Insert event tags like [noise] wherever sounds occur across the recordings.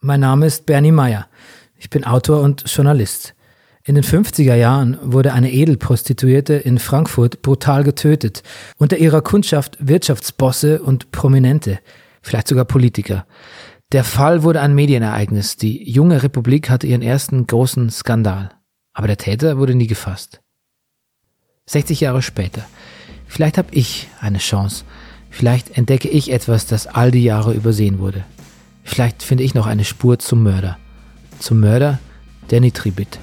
Mein Name ist Bernie Meyer. Ich bin Autor und Journalist. In den 50er Jahren wurde eine Edelprostituierte in Frankfurt brutal getötet, unter ihrer Kundschaft Wirtschaftsbosse und Prominente, vielleicht sogar Politiker. Der Fall wurde ein Medienereignis. Die junge Republik hatte ihren ersten großen Skandal. Aber der Täter wurde nie gefasst. 60 Jahre später. Vielleicht habe ich eine Chance. Vielleicht entdecke ich etwas, das all die Jahre übersehen wurde. Vielleicht finde ich noch eine Spur zum Mörder. Zum Mörder der Nitribit.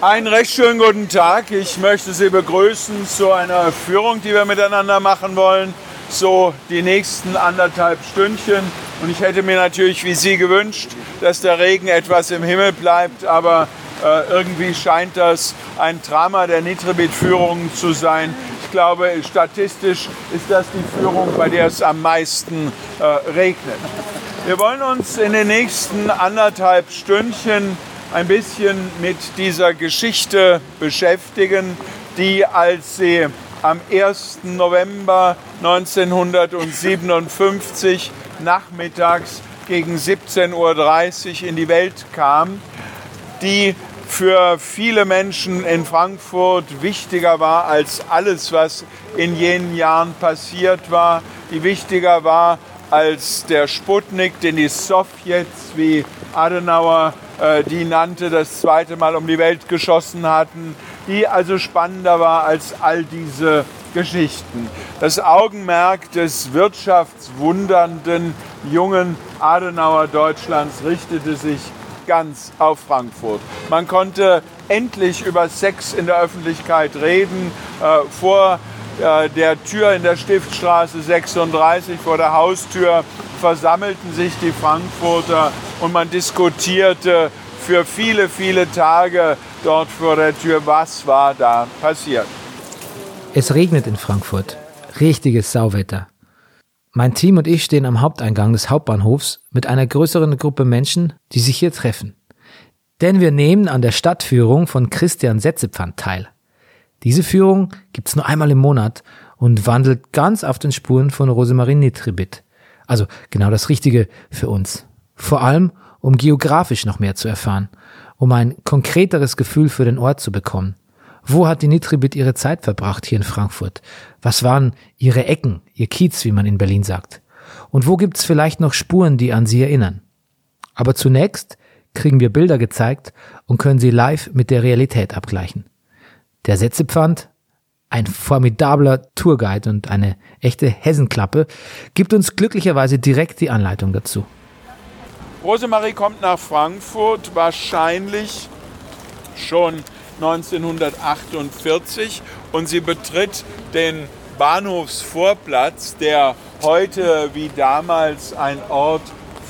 Einen recht schönen guten Tag. Ich möchte Sie begrüßen zu einer Führung, die wir miteinander machen wollen. So die nächsten anderthalb Stündchen. Und ich hätte mir natürlich wie Sie gewünscht, dass der Regen etwas im Himmel bleibt. Aber äh, irgendwie scheint das ein Drama der Nitribit-Führungen zu sein. Ich glaube, statistisch ist das die Führung, bei der es am meisten äh, regnet. Wir wollen uns in den nächsten anderthalb Stündchen ein bisschen mit dieser Geschichte beschäftigen, die, als sie am 1. November 1957 nachmittags gegen 17.30 Uhr in die Welt kam, die für viele Menschen in Frankfurt wichtiger war als alles, was in jenen Jahren passiert war, die wichtiger war als der Sputnik, den die Sowjets wie Adenauer die nannte, das zweite Mal um die Welt geschossen hatten, die also spannender war als all diese Geschichten. Das Augenmerk des wirtschaftswundernden jungen Adenauer Deutschlands richtete sich ganz auf Frankfurt. Man konnte endlich über Sex in der Öffentlichkeit reden. Äh, vor äh, der Tür in der Stiftstraße 36, vor der Haustür, versammelten sich die Frankfurter und man diskutierte für viele, viele Tage dort vor der Tür, was war da passiert. Es regnet in Frankfurt. Richtiges Sauwetter. Mein Team und ich stehen am Haupteingang des Hauptbahnhofs mit einer größeren Gruppe Menschen, die sich hier treffen. Denn wir nehmen an der Stadtführung von Christian Setzepfand teil. Diese Führung gibt's nur einmal im Monat und wandelt ganz auf den Spuren von Rosemarie Nitribit. Also genau das Richtige für uns. Vor allem, um geografisch noch mehr zu erfahren, um ein konkreteres Gefühl für den Ort zu bekommen. Wo hat die Nitribit ihre Zeit verbracht hier in Frankfurt? Was waren ihre Ecken, ihr Kiez, wie man in Berlin sagt? Und wo gibt's vielleicht noch Spuren, die an sie erinnern? Aber zunächst kriegen wir Bilder gezeigt und können sie live mit der Realität abgleichen. Der Setzepfand, ein formidabler Tourguide und eine echte Hessenklappe, gibt uns glücklicherweise direkt die Anleitung dazu. Rosemarie kommt nach Frankfurt wahrscheinlich schon 1948 und sie betritt den Bahnhofsvorplatz, der heute wie damals ein Ort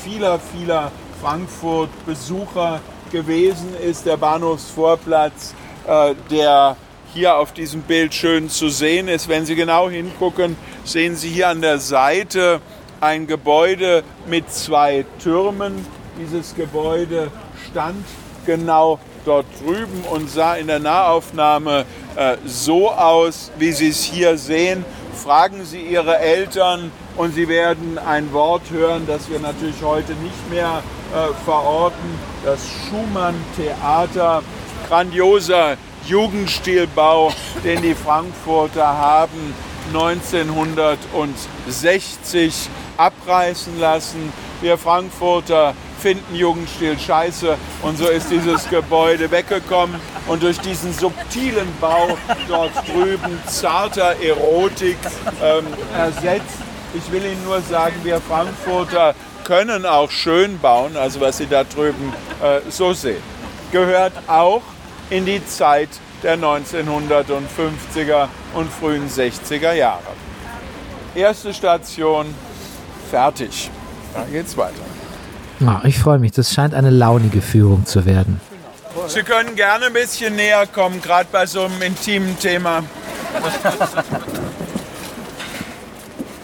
vieler, vieler Frankfurt-Besucher gewesen ist. Der Bahnhofsvorplatz, äh, der hier auf diesem Bild schön zu sehen ist. Wenn Sie genau hingucken, sehen Sie hier an der Seite ein Gebäude mit zwei Türmen. Dieses Gebäude stand genau dort drüben und sah in der Nahaufnahme äh, so aus, wie Sie es hier sehen. Fragen Sie Ihre Eltern und Sie werden ein Wort hören, das wir natürlich heute nicht mehr äh, verorten. Das Schumann-Theater, grandioser Jugendstilbau, den die Frankfurter haben 1960 abreißen lassen. Wir Frankfurter finden Jugendstil scheiße und so ist dieses Gebäude weggekommen und durch diesen subtilen Bau dort drüben zarter Erotik ähm, ersetzt. Ich will Ihnen nur sagen, wir Frankfurter können auch schön bauen, also was Sie da drüben äh, so sehen. Gehört auch in die Zeit der 1950er und frühen 60er Jahre. Erste Station fertig. Dann geht's weiter. Ja, ich freue mich. Das scheint eine launige Führung zu werden. Sie können gerne ein bisschen näher kommen, gerade bei so einem intimen Thema.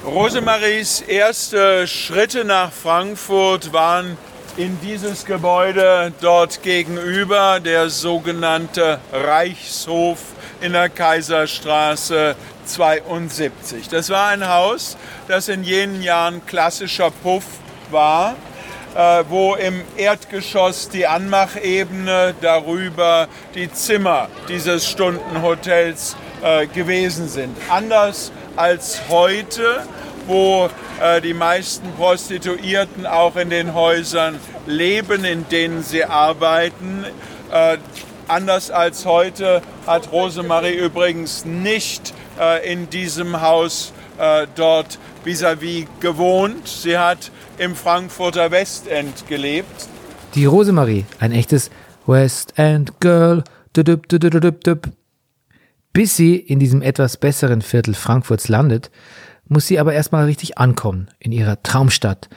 Rosemaries erste Schritte nach Frankfurt waren in dieses Gebäude dort gegenüber, der sogenannte Reichshof in der Kaiserstraße 72. Das war ein Haus, das in jenen Jahren klassischer Puff war, äh, wo im Erdgeschoss die Anmachebene, darüber die Zimmer dieses Stundenhotels äh, gewesen sind. Anders als heute, wo äh, die meisten Prostituierten auch in den Häusern leben, in denen sie arbeiten. Äh, anders als heute hat Rosemarie übrigens nicht äh, in diesem Haus äh, dort vis-à-vis -vis gewohnt. Sie hat im Frankfurter Westend gelebt. Die Rosemarie, ein echtes West End Girl. Bis sie in diesem etwas besseren Viertel Frankfurts landet, muss sie aber erstmal richtig ankommen in ihrer Traumstadt,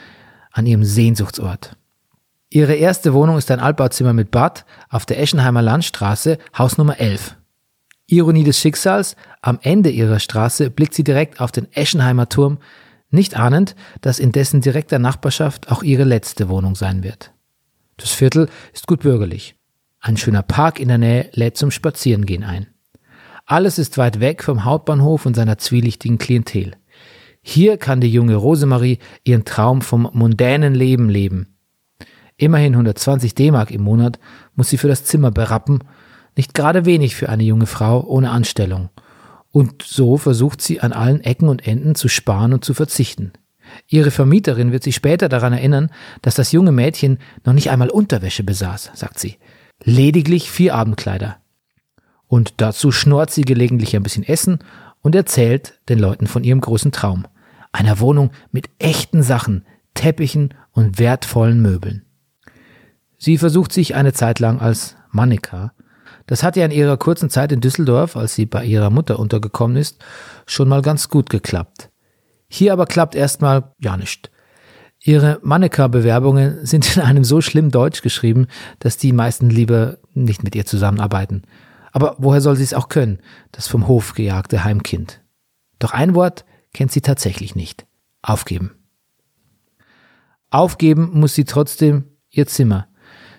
an ihrem Sehnsuchtsort. Ihre erste Wohnung ist ein Altbauzimmer mit Bad auf der Eschenheimer Landstraße, Haus Nummer 11. Ironie des Schicksals, am Ende ihrer Straße blickt sie direkt auf den Eschenheimer Turm, nicht ahnend, dass in dessen direkter Nachbarschaft auch ihre letzte Wohnung sein wird. Das Viertel ist gut bürgerlich. Ein schöner Park in der Nähe lädt zum Spazierengehen ein. Alles ist weit weg vom Hauptbahnhof und seiner zwielichtigen Klientel. Hier kann die junge Rosemarie ihren Traum vom mondänen Leben leben. Immerhin 120 D-Mark im Monat muss sie für das Zimmer berappen, nicht gerade wenig für eine junge Frau ohne Anstellung. Und so versucht sie an allen Ecken und Enden zu sparen und zu verzichten. Ihre Vermieterin wird sich später daran erinnern, dass das junge Mädchen noch nicht einmal Unterwäsche besaß, sagt sie. Lediglich vier Abendkleider. Und dazu schnort sie gelegentlich ein bisschen Essen und erzählt den Leuten von ihrem großen Traum. Einer Wohnung mit echten Sachen, Teppichen und wertvollen Möbeln. Sie versucht sich eine Zeit lang als Mannequin. Das hat ja in ihrer kurzen Zeit in Düsseldorf, als sie bei ihrer Mutter untergekommen ist, schon mal ganz gut geklappt. Hier aber klappt erstmal ja nicht. Ihre Mannequin-Bewerbungen [laughs] sind in einem so schlimm Deutsch geschrieben, dass die meisten lieber nicht mit ihr zusammenarbeiten. Aber woher soll sie es auch können, das vom Hof gejagte Heimkind? Doch ein Wort kennt sie tatsächlich nicht. Aufgeben. Aufgeben muss sie trotzdem ihr Zimmer.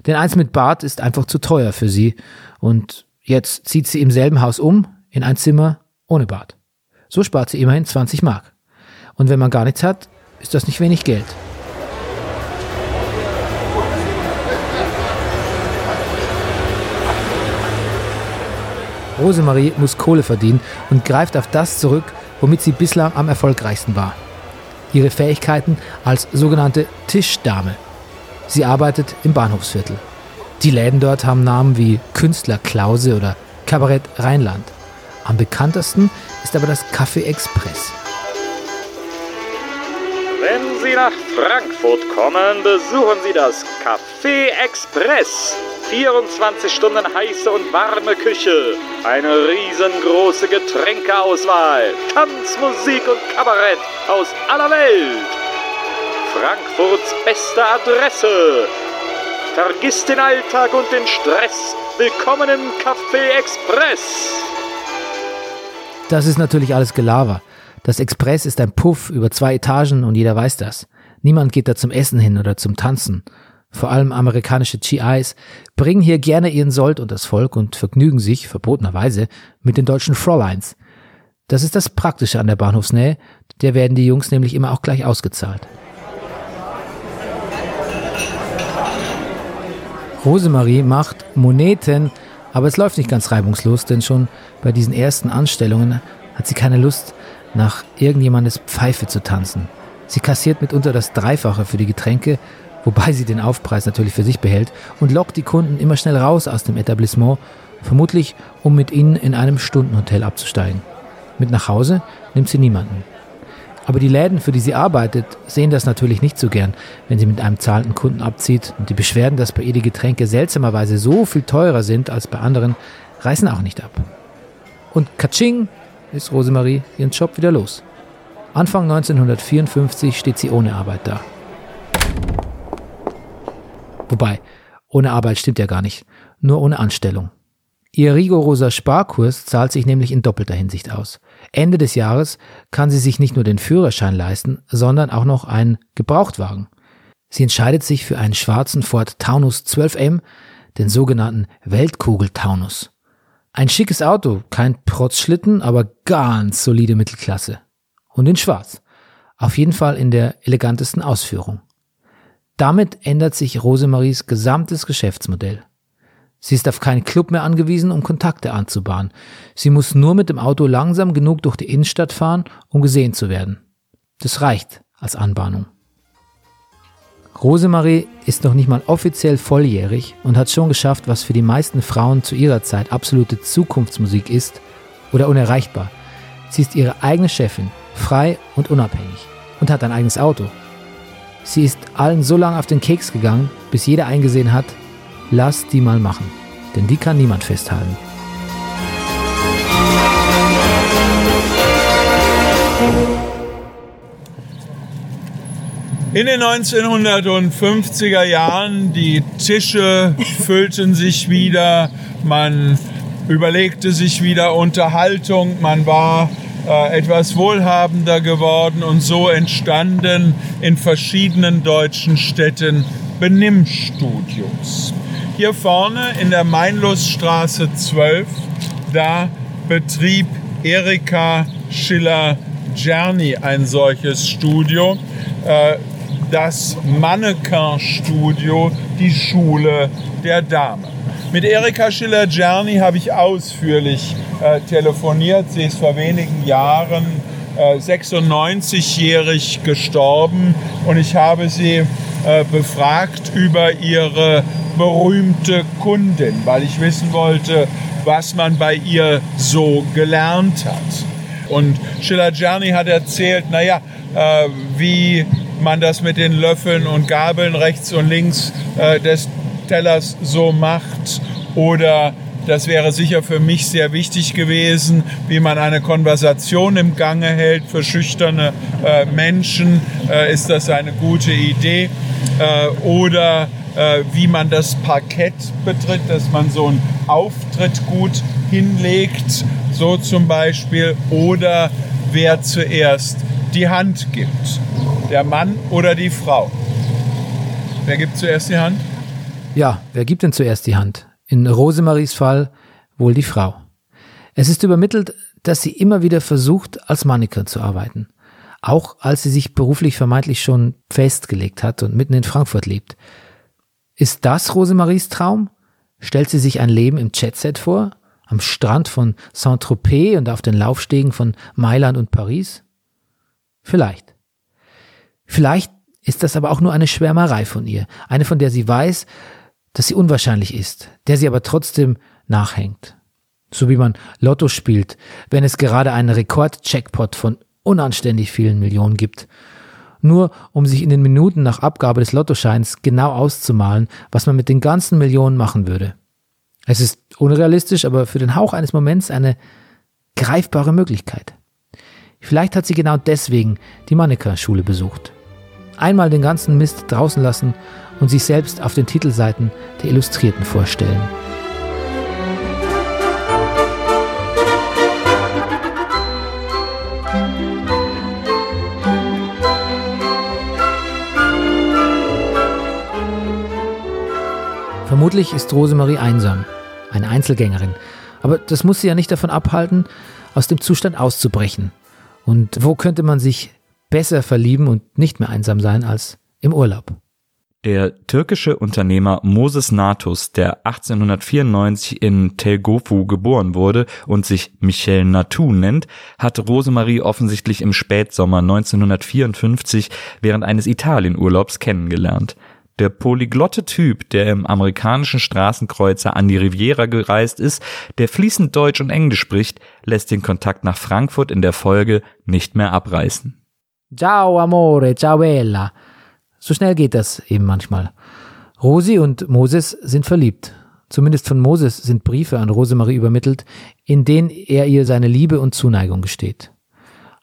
Denn eins mit Bad ist einfach zu teuer für sie. Und jetzt zieht sie im selben Haus um, in ein Zimmer ohne Bad. So spart sie immerhin 20 Mark. Und wenn man gar nichts hat, ist das nicht wenig Geld. Rosemarie muss Kohle verdienen und greift auf das zurück, womit sie bislang am erfolgreichsten war. Ihre Fähigkeiten als sogenannte Tischdame. Sie arbeitet im Bahnhofsviertel. Die Läden dort haben Namen wie Künstler Klause oder Kabarett Rheinland. Am bekanntesten ist aber das Café Express. Nach Frankfurt kommen, besuchen Sie das Café Express. 24 Stunden heiße und warme Küche, eine riesengroße Getränkeauswahl, Tanz, Musik und Kabarett aus aller Welt. Frankfurts beste Adresse. Vergiss den Alltag und den Stress. Willkommen im Café Express. Das ist natürlich alles Gelaber. Das Express ist ein Puff über zwei Etagen und jeder weiß das. Niemand geht da zum Essen hin oder zum Tanzen vor allem amerikanische GIs, bringen hier gerne ihren Sold und das Volk und vergnügen sich, verbotenerweise, mit den deutschen Fräuleins. Das ist das Praktische an der Bahnhofsnähe, der werden die Jungs nämlich immer auch gleich ausgezahlt. Rosemarie macht Moneten, aber es läuft nicht ganz reibungslos, denn schon bei diesen ersten Anstellungen hat sie keine Lust, nach irgendjemandes Pfeife zu tanzen. Sie kassiert mitunter das Dreifache für die Getränke wobei sie den Aufpreis natürlich für sich behält und lockt die Kunden immer schnell raus aus dem Etablissement, vermutlich um mit ihnen in einem Stundenhotel abzusteigen. Mit nach Hause nimmt sie niemanden. Aber die Läden, für die sie arbeitet, sehen das natürlich nicht so gern, wenn sie mit einem zahlenden Kunden abzieht und die Beschwerden, dass bei ihr die Getränke seltsamerweise so viel teurer sind als bei anderen, reißen auch nicht ab. Und Katsching ist Rosemarie ihren Job wieder los. Anfang 1954 steht sie ohne Arbeit da. Wobei, ohne Arbeit stimmt ja gar nicht. nur ohne Anstellung. Ihr rigoroser Sparkurs zahlt sich nämlich in doppelter Hinsicht aus. Ende des Jahres kann sie sich nicht nur den Führerschein leisten, sondern auch noch einen Gebrauchtwagen. Sie entscheidet sich für einen schwarzen Ford Taunus 12M, den sogenannten Weltkugel Taunus. Ein schickes Auto, kein Protzschlitten, aber ganz solide Mittelklasse. Und in schwarz. Auf jeden Fall in der elegantesten Ausführung. Damit ändert sich Rosemaries gesamtes Geschäftsmodell. Sie ist auf keinen Club mehr angewiesen, um Kontakte anzubahnen. Sie muss nur mit dem Auto langsam genug durch die Innenstadt fahren, um gesehen zu werden. Das reicht als Anbahnung. Rosemarie ist noch nicht mal offiziell volljährig und hat schon geschafft, was für die meisten Frauen zu ihrer Zeit absolute Zukunftsmusik ist oder unerreichbar. Sie ist ihre eigene Chefin, frei und unabhängig und hat ein eigenes Auto. Sie ist allen so lange auf den Keks gegangen, bis jeder eingesehen hat, lass die mal machen, denn die kann niemand festhalten. In den 1950er Jahren, die Tische füllten sich wieder, man überlegte sich wieder Unterhaltung, man war äh, etwas wohlhabender geworden und so entstanden in verschiedenen deutschen Städten Benimmstudios. Hier vorne in der Mainlusstraße 12, da betrieb Erika Schiller-Czerny ein solches Studio. Äh, das Mannequin-Studio, die Schule der Dame. Mit Erika Schiller-Czerny habe ich ausführlich äh, telefoniert. Sie ist vor wenigen Jahren äh, 96-jährig gestorben und ich habe sie äh, befragt über ihre berühmte Kundin, weil ich wissen wollte, was man bei ihr so gelernt hat. Und Schiller-Czerny hat erzählt, naja, äh, wie man das mit den Löffeln und Gabeln rechts und links äh, des Tellers so macht oder das wäre sicher für mich sehr wichtig gewesen, wie man eine Konversation im Gange hält. Für schüchterne äh, Menschen äh, ist das eine gute Idee. Äh, oder äh, wie man das Parkett betritt, dass man so einen Auftritt gut hinlegt, so zum Beispiel. Oder wer zuerst die Hand gibt der Mann oder die Frau? Wer gibt zuerst die Hand? Ja, wer gibt denn zuerst die Hand? In Rosemaries Fall wohl die Frau. Es ist übermittelt, dass sie immer wieder versucht, als Mannequin zu arbeiten. Auch als sie sich beruflich vermeintlich schon festgelegt hat und mitten in Frankfurt lebt. Ist das Rosemaries Traum? Stellt sie sich ein Leben im Jetset vor? Am Strand von Saint-Tropez und auf den Laufstegen von Mailand und Paris? Vielleicht. Vielleicht ist das aber auch nur eine Schwärmerei von ihr, eine von der sie weiß, dass sie unwahrscheinlich ist, der sie aber trotzdem nachhängt. So wie man Lotto spielt, wenn es gerade einen Rekord-Jackpot von unanständig vielen Millionen gibt. Nur um sich in den Minuten nach Abgabe des Lottoscheins genau auszumalen, was man mit den ganzen Millionen machen würde. Es ist unrealistisch, aber für den Hauch eines Moments eine greifbare Möglichkeit. Vielleicht hat sie genau deswegen die Mannequin-Schule besucht einmal den ganzen Mist draußen lassen und sich selbst auf den Titelseiten der Illustrierten vorstellen. Vermutlich ist Rosemarie einsam, eine Einzelgängerin. Aber das muss sie ja nicht davon abhalten, aus dem Zustand auszubrechen. Und wo könnte man sich besser verlieben und nicht mehr einsam sein als im Urlaub. Der türkische Unternehmer Moses Natus, der 1894 in Telgofu geboren wurde und sich Michel Natu nennt, hat Rosemarie offensichtlich im Spätsommer 1954 während eines Italienurlaubs kennengelernt. Der polyglotte Typ, der im amerikanischen Straßenkreuzer an die Riviera gereist ist, der fließend Deutsch und Englisch spricht, lässt den Kontakt nach Frankfurt in der Folge nicht mehr abreißen. Ciao, amore, ciao, bella. So schnell geht das eben manchmal. Rosi und Moses sind verliebt. Zumindest von Moses sind Briefe an Rosemarie übermittelt, in denen er ihr seine Liebe und Zuneigung gesteht.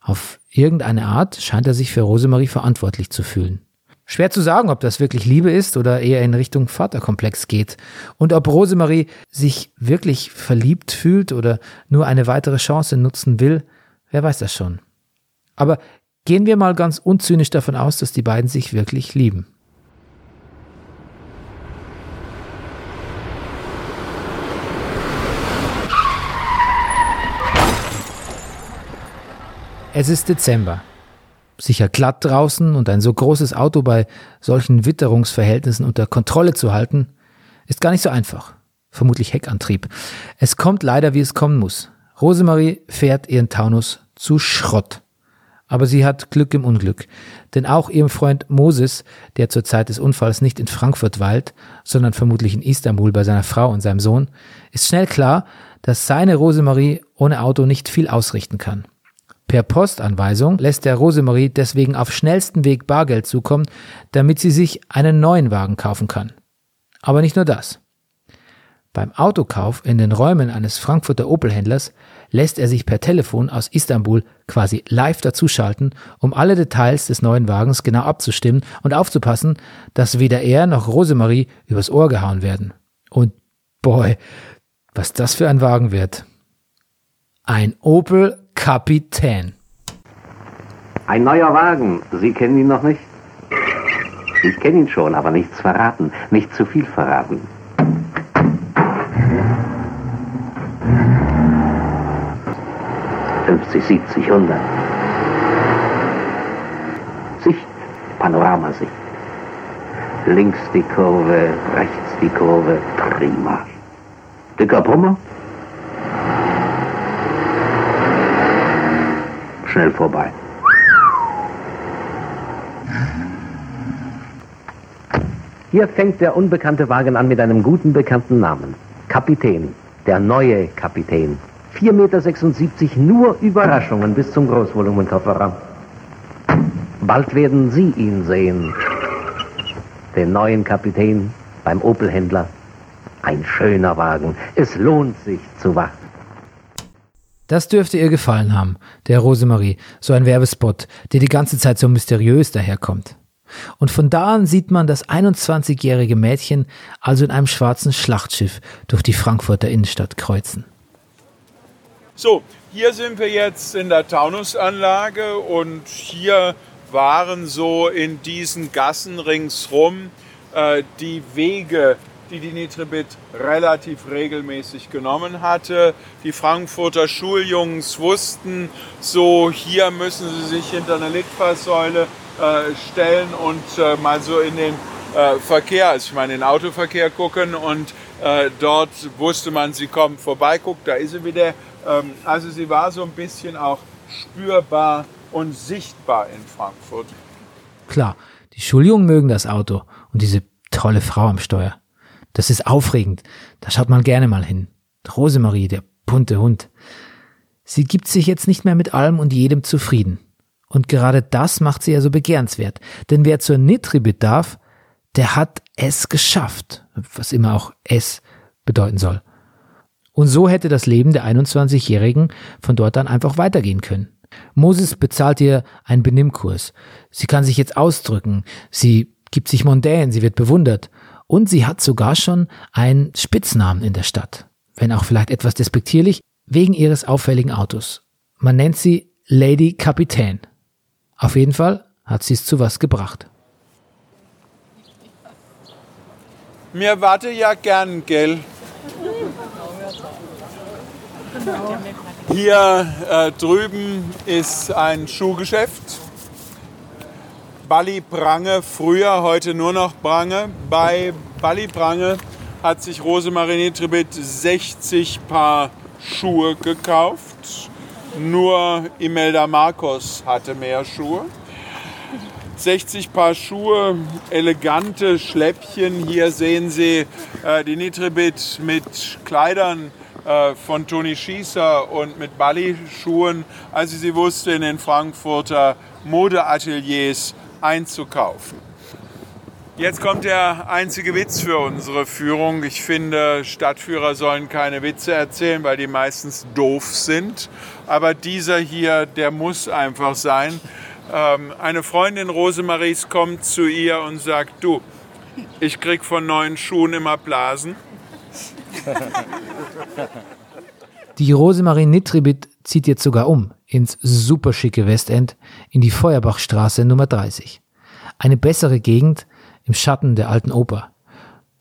Auf irgendeine Art scheint er sich für Rosemarie verantwortlich zu fühlen. Schwer zu sagen, ob das wirklich Liebe ist oder eher in Richtung Vaterkomplex geht. Und ob Rosemarie sich wirklich verliebt fühlt oder nur eine weitere Chance nutzen will, wer weiß das schon. Aber gehen wir mal ganz unzynisch davon aus, dass die beiden sich wirklich lieben. Es ist Dezember sicher glatt draußen und ein so großes Auto bei solchen Witterungsverhältnissen unter Kontrolle zu halten, ist gar nicht so einfach. Vermutlich Heckantrieb. Es kommt leider, wie es kommen muss. Rosemarie fährt ihren Taunus zu Schrott. Aber sie hat Glück im Unglück. Denn auch ihrem Freund Moses, der zur Zeit des Unfalls nicht in Frankfurt weilt, sondern vermutlich in Istanbul bei seiner Frau und seinem Sohn, ist schnell klar, dass seine Rosemarie ohne Auto nicht viel ausrichten kann. Per Postanweisung lässt der Rosemarie deswegen auf schnellsten Weg Bargeld zukommen, damit sie sich einen neuen Wagen kaufen kann. Aber nicht nur das. Beim Autokauf in den Räumen eines Frankfurter Opel-Händlers lässt er sich per Telefon aus Istanbul quasi live dazuschalten, um alle Details des neuen Wagens genau abzustimmen und aufzupassen, dass weder er noch Rosemarie übers Ohr gehauen werden. Und boy, was das für ein Wagen wird. Ein Opel Kapitän. Ein neuer Wagen. Sie kennen ihn noch nicht? Ich kenne ihn schon, aber nichts verraten. Nicht zu viel verraten. Fünfzig, siebzig, hundert. Sicht, Panoramasicht. Links die Kurve, rechts die Kurve, prima. Dicker Brummer? schnell vorbei. Hier fängt der unbekannte Wagen an mit einem guten bekannten Namen. Kapitän, der neue Kapitän. 4,76 Meter, nur Überraschungen bis zum Großvolumenkofferraum. Bald werden Sie ihn sehen. Den neuen Kapitän beim Opel-Händler. Ein schöner Wagen. Es lohnt sich zu warten. Das dürfte ihr gefallen haben, der Rosemarie, so ein Werbespot, der die ganze Zeit so mysteriös daherkommt. Und von da an sieht man das 21-jährige Mädchen also in einem schwarzen Schlachtschiff durch die Frankfurter Innenstadt kreuzen. So, hier sind wir jetzt in der Taunusanlage und hier waren so in diesen Gassen ringsrum äh, die Wege die die Nitribit relativ regelmäßig genommen hatte. Die Frankfurter Schuljungs wussten, so hier müssen sie sich hinter eine Litfaßsäule äh, stellen und äh, mal so in den äh, Verkehr, also ich meine den Autoverkehr gucken und äh, dort wusste man, sie kommen vorbei, guck, da ist sie wieder. Ähm, also sie war so ein bisschen auch spürbar und sichtbar in Frankfurt. Klar, die Schuljungen mögen das Auto und diese tolle Frau am Steuer. Das ist aufregend. Da schaut man gerne mal hin. Rosemarie, der bunte Hund. Sie gibt sich jetzt nicht mehr mit allem und jedem zufrieden. Und gerade das macht sie ja so begehrenswert. Denn wer zur Nitribit darf, der hat es geschafft. Was immer auch es bedeuten soll. Und so hätte das Leben der 21-Jährigen von dort an einfach weitergehen können. Moses bezahlt ihr einen Benimmkurs. Sie kann sich jetzt ausdrücken. Sie gibt sich mondän. Sie wird bewundert. Und sie hat sogar schon einen Spitznamen in der Stadt, wenn auch vielleicht etwas despektierlich, wegen ihres auffälligen Autos. Man nennt sie Lady Kapitän. Auf jeden Fall hat sie es zu was gebracht. Mir warte ja gern, gell? Hier äh, drüben ist ein Schuhgeschäft. Balli Prange, früher, heute nur noch Prange. Bei Balli Prange hat sich Rosemarie Nitribit 60 Paar Schuhe gekauft. Nur Imelda Marcos hatte mehr Schuhe. 60 Paar Schuhe, elegante Schläppchen. Hier sehen Sie äh, die Nitribit mit Kleidern äh, von Toni Schießer und mit Balli-Schuhen, als sie wusste in den Frankfurter Modeateliers einzukaufen. Jetzt kommt der einzige Witz für unsere Führung. Ich finde, Stadtführer sollen keine Witze erzählen, weil die meistens doof sind. Aber dieser hier, der muss einfach sein. Ähm, eine Freundin Rosemaries kommt zu ihr und sagt, du, ich krieg von neuen Schuhen immer Blasen. [laughs] Die Rosemarie Nitribit zieht jetzt sogar um ins superschicke Westend in die Feuerbachstraße Nummer 30. Eine bessere Gegend im Schatten der alten Oper.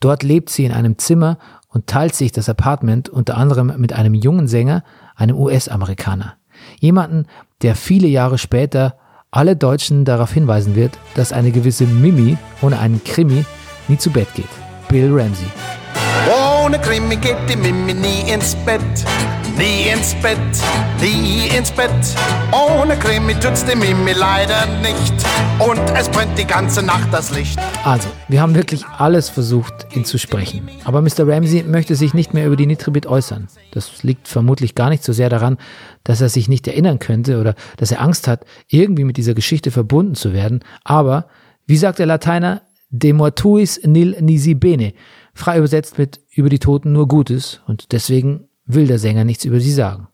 Dort lebt sie in einem Zimmer und teilt sich das Apartment unter anderem mit einem jungen Sänger, einem US-Amerikaner. Jemanden, der viele Jahre später alle Deutschen darauf hinweisen wird, dass eine gewisse Mimi ohne einen Krimi nie zu Bett geht. Bill Ramsey. Ohne Krimi geht die Mimi nie ins Bett. Nie ins Bett, nie ins Bett. Ohne Krimi tut's die Mimi leider nicht. Und es brennt die ganze Nacht das Licht. Also, wir haben wirklich alles versucht, ihn zu sprechen. Aber Mr. Ramsey möchte sich nicht mehr über die Nitribit äußern. Das liegt vermutlich gar nicht so sehr daran, dass er sich nicht erinnern könnte oder dass er Angst hat, irgendwie mit dieser Geschichte verbunden zu werden. Aber, wie sagt der Lateiner, de mortuis nil nisi bene. Frei übersetzt mit über die Toten nur Gutes und deswegen will der Sänger nichts über sie sagen.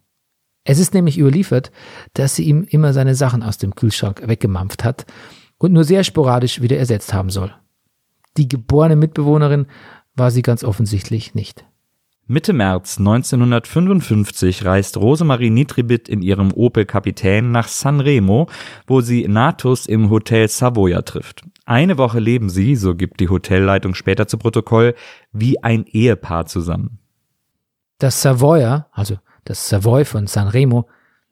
Es ist nämlich überliefert, dass sie ihm immer seine Sachen aus dem Kühlschrank weggemampft hat und nur sehr sporadisch wieder ersetzt haben soll. Die geborene Mitbewohnerin war sie ganz offensichtlich nicht. Mitte März 1955 reist Rosemarie Nitribit in ihrem Opel Kapitän nach Sanremo, wo sie Natus im Hotel Savoia trifft. Eine Woche leben sie, so gibt die Hotelleitung später zu Protokoll, wie ein Ehepaar zusammen. Das Savoia, also das Savoy von Sanremo,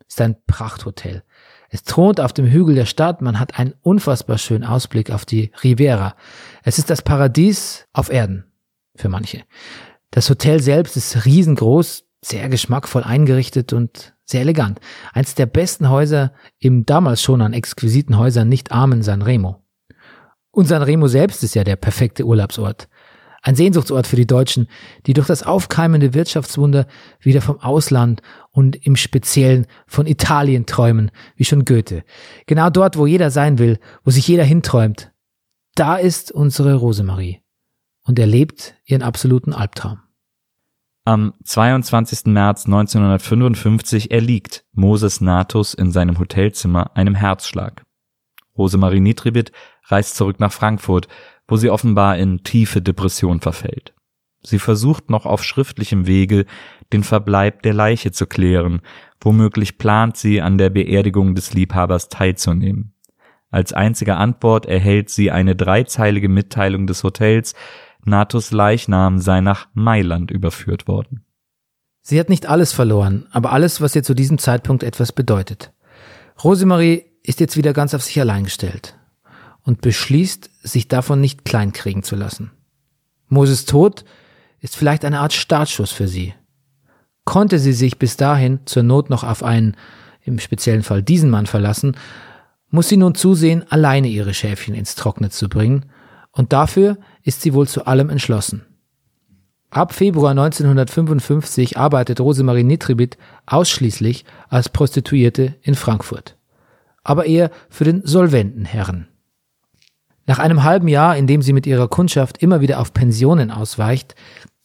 ist ein Prachthotel. Es thront auf dem Hügel der Stadt, man hat einen unfassbar schönen Ausblick auf die Riviera. Es ist das Paradies auf Erden für manche. Das Hotel selbst ist riesengroß, sehr geschmackvoll eingerichtet und sehr elegant. Eins der besten Häuser im damals schon an exquisiten Häusern nicht armen Sanremo. Und Sanremo selbst ist ja der perfekte Urlaubsort. Ein Sehnsuchtsort für die Deutschen, die durch das aufkeimende Wirtschaftswunder wieder vom Ausland und im Speziellen von Italien träumen, wie schon Goethe. Genau dort, wo jeder sein will, wo sich jeder hinträumt. Da ist unsere Rosemarie und erlebt ihren absoluten Albtraum. Am 22. März 1955 erliegt Moses Natus in seinem Hotelzimmer einem Herzschlag. Rosemarie Nitribit reist zurück nach Frankfurt, wo sie offenbar in tiefe Depression verfällt. Sie versucht noch auf schriftlichem Wege den Verbleib der Leiche zu klären, womöglich plant sie an der Beerdigung des Liebhabers teilzunehmen. Als einzige Antwort erhält sie eine dreizeilige Mitteilung des Hotels, Natus Leichnam sei nach Mailand überführt worden. Sie hat nicht alles verloren, aber alles, was ihr zu diesem Zeitpunkt etwas bedeutet. Rosemarie ist jetzt wieder ganz auf sich allein gestellt und beschließt, sich davon nicht kleinkriegen zu lassen. Moses Tod ist vielleicht eine Art Startschuss für sie. Konnte sie sich bis dahin zur Not noch auf einen, im speziellen Fall diesen Mann verlassen, muss sie nun zusehen, alleine ihre Schäfchen ins Trockene zu bringen und dafür ist sie wohl zu allem entschlossen. Ab Februar 1955 arbeitet Rosemarie Nitribit ausschließlich als Prostituierte in Frankfurt. Aber eher für den solventen Herren. Nach einem halben Jahr, in dem sie mit ihrer Kundschaft immer wieder auf Pensionen ausweicht,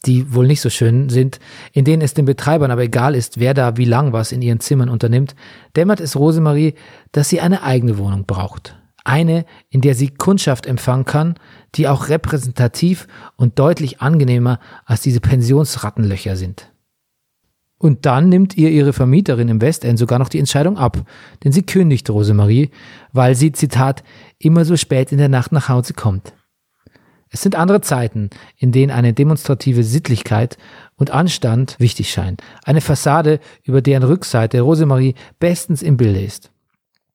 die wohl nicht so schön sind, in denen es den Betreibern aber egal ist, wer da wie lang was in ihren Zimmern unternimmt, dämmert es Rosemarie, dass sie eine eigene Wohnung braucht. Eine, in der sie Kundschaft empfangen kann, die auch repräsentativ und deutlich angenehmer als diese Pensionsrattenlöcher sind. Und dann nimmt ihr ihre Vermieterin im Westend sogar noch die Entscheidung ab, denn sie kündigt Rosemarie, weil sie, Zitat, immer so spät in der Nacht nach Hause kommt. Es sind andere Zeiten, in denen eine demonstrative Sittlichkeit und Anstand wichtig scheint. Eine Fassade, über deren Rückseite Rosemarie bestens im Bilde ist.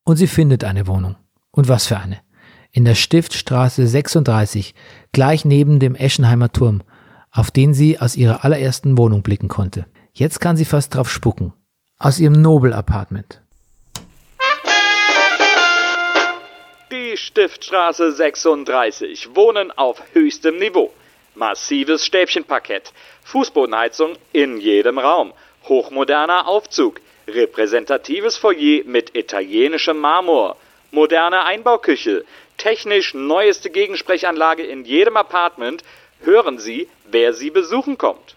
Und sie findet eine Wohnung. Und was für eine. In der Stiftstraße 36, gleich neben dem Eschenheimer Turm, auf den sie aus ihrer allerersten Wohnung blicken konnte. Jetzt kann sie fast drauf spucken. Aus ihrem Nobel-Apartment. Die Stiftstraße 36. Wohnen auf höchstem Niveau. Massives Stäbchenparkett. Fußbodenheizung in jedem Raum. Hochmoderner Aufzug. Repräsentatives Foyer mit italienischem Marmor moderne Einbauküche, technisch neueste Gegensprechanlage in jedem Apartment, hören Sie, wer Sie besuchen kommt.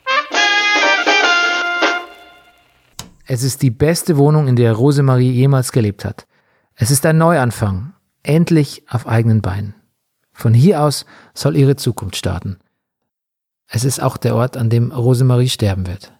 Es ist die beste Wohnung, in der Rosemarie jemals gelebt hat. Es ist ein Neuanfang, endlich auf eigenen Beinen. Von hier aus soll ihre Zukunft starten. Es ist auch der Ort, an dem Rosemarie sterben wird.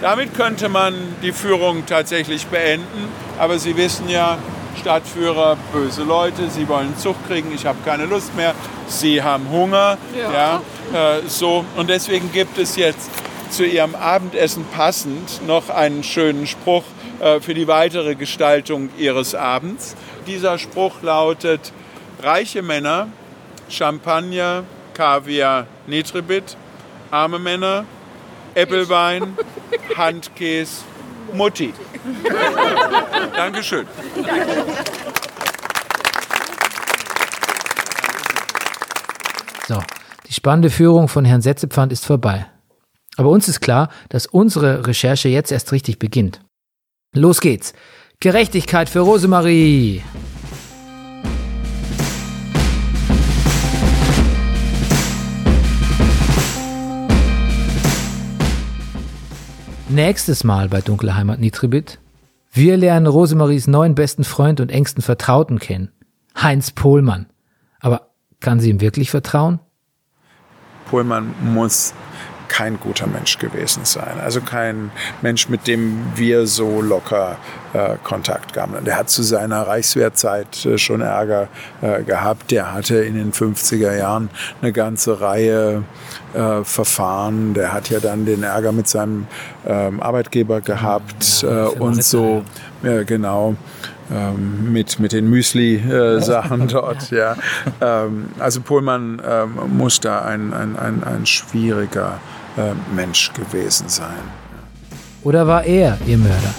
Damit könnte man die Führung tatsächlich beenden, aber Sie wissen ja, Stadtführer, böse Leute, sie wollen Zucht kriegen, ich habe keine Lust mehr, sie haben Hunger, ja, ja äh, so und deswegen gibt es jetzt zu ihrem Abendessen passend noch einen schönen Spruch äh, für die weitere Gestaltung ihres Abends. Dieser Spruch lautet: Reiche Männer, Champagner, Kaviar, Nitribit, arme Männer, Äppelwein, [laughs] Handkäse, Mutti. Dankeschön. So, die spannende Führung von Herrn Setzepfand ist vorbei. Aber uns ist klar, dass unsere Recherche jetzt erst richtig beginnt. Los geht's. Gerechtigkeit für Rosemarie. Nächstes Mal bei Dunkle Heimat Nitribit. Wir lernen Rosemaries neuen besten Freund und engsten Vertrauten kennen. Heinz Pohlmann. Aber kann sie ihm wirklich vertrauen? Pohlmann muss kein guter Mensch gewesen sein. Also kein Mensch, mit dem wir so locker äh, Kontakt gaben. Der hat zu seiner Reichswehrzeit äh, schon Ärger äh, gehabt. Der hatte in den 50er Jahren eine ganze Reihe äh, Verfahren. Der hat ja dann den Ärger mit seinem ähm, Arbeitgeber gehabt ja, äh, und so. Ja, genau. Ähm, mit, mit den Müsli-Sachen äh, [laughs] dort. Ja. Ähm, also Pohlmann ähm, muss da ein, ein, ein, ein schwieriger äh, Mensch gewesen sein. Oder war er ihr Mörder?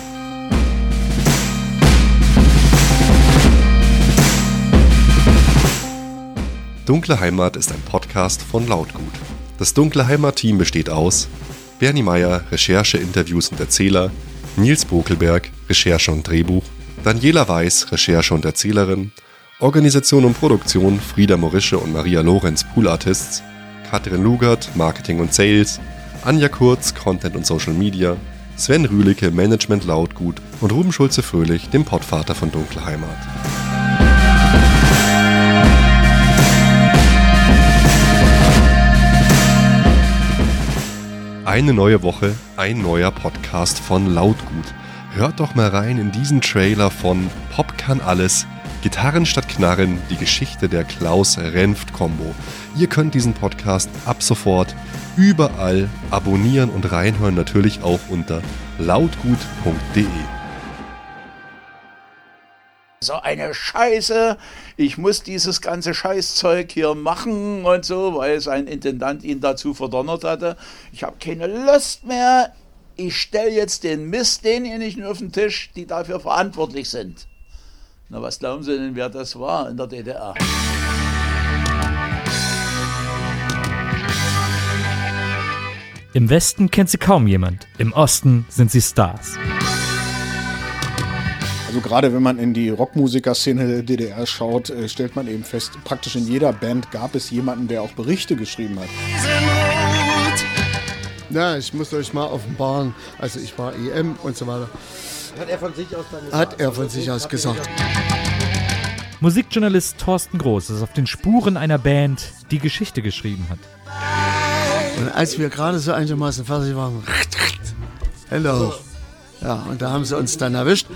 Dunkle Heimat ist ein Podcast von Lautgut. Das Dunkle Heimat-Team besteht aus Bernie Meyer, Recherche, Interviews und Erzähler, Nils Bokelberg, Recherche und Drehbuch, Daniela Weiß, Recherche und Erzählerin, Organisation und Produktion Frieda Morische und Maria Lorenz, Pool Artists, Katrin Lugert, Marketing und Sales, Anja Kurz, Content und Social Media, Sven Rühlicke, Management Lautgut. Und Ruben Schulze-Fröhlich, dem Pottvater von Dunkle Heimat. Eine neue Woche, ein neuer Podcast von Lautgut. Hört doch mal rein in diesen Trailer von Pop kann alles, Gitarren statt Knarren, die Geschichte der Klaus-Renft-Kombo. Ihr könnt diesen Podcast ab sofort überall abonnieren und reinhören, natürlich auch unter lautgut.de. So eine Scheiße, ich muss dieses ganze Scheißzeug hier machen und so, weil sein Intendant ihn dazu verdonnert hatte. Ich habe keine Lust mehr. Ich stelle jetzt den Mist denjenigen auf den Tisch, die dafür verantwortlich sind. Na, was glauben Sie denn, wer das war in der DDR? Im Westen kennt sie kaum jemand, im Osten sind sie Stars. Also gerade wenn man in die Rockmusikerszene der DDR schaut, äh, stellt man eben fest, praktisch in jeder Band gab es jemanden, der auch Berichte geschrieben hat. Ja, ich muss euch mal offenbaren, also ich war EM und so weiter. Hat er von sich aus dann gesagt? Hat er von sich aus gesagt. Musikjournalist Thorsten Groß ist auf den Spuren einer Band, die Geschichte geschrieben hat. Und als wir gerade so einigermaßen fertig waren, hoch. Ja, und da haben sie uns dann erwischt.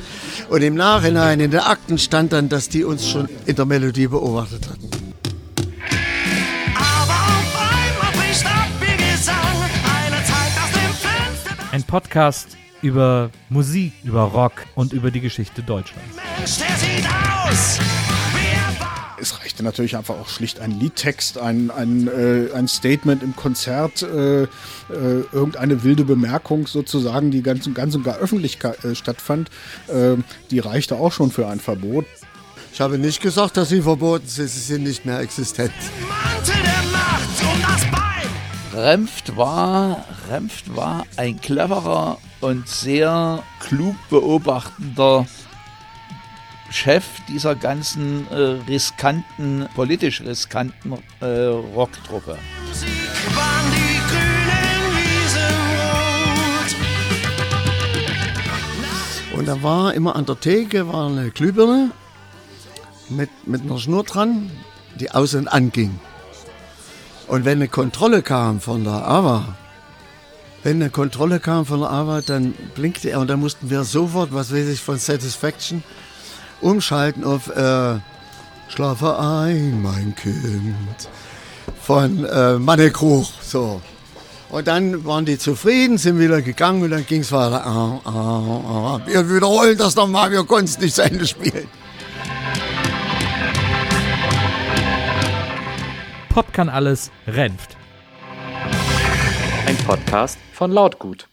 Und im Nachhinein in den Akten stand dann, dass die uns schon in der Melodie beobachtet hatten. Podcast über Musik, über Rock und über die Geschichte Deutschlands. Mensch, der sieht aus es reichte natürlich einfach auch schlicht ein Liedtext, ein, ein, äh, ein Statement im Konzert, äh, äh, irgendeine wilde Bemerkung sozusagen, die ganz, ganz und gar öffentlich äh, stattfand, äh, die reichte auch schon für ein Verbot. Ich habe nicht gesagt, dass sie verboten sind, sie sind nicht mehr existent. Remft war, Remft war ein cleverer und sehr klug beobachtender Chef dieser ganzen äh, riskanten, politisch riskanten äh, Rocktruppe. Und da war immer an der Theke war eine Glühbirne mit, mit einer Schnur dran, die aus und anging. Und wenn eine Kontrolle kam von der AWA, wenn eine Kontrolle kam von der AWA, dann blinkte er und dann mussten wir sofort, was weiß ich, von Satisfaction umschalten auf äh, Schlafe ein, mein Kind von äh, Mannekruch. So. Und dann waren die zufrieden, sind wieder gegangen und dann ging es weiter. Ah, ah, ah. Wir wiederholen das nochmal, wir konnten es nicht zu Ende spielen. Pop kann alles, Renft. Ein Podcast von Lautgut.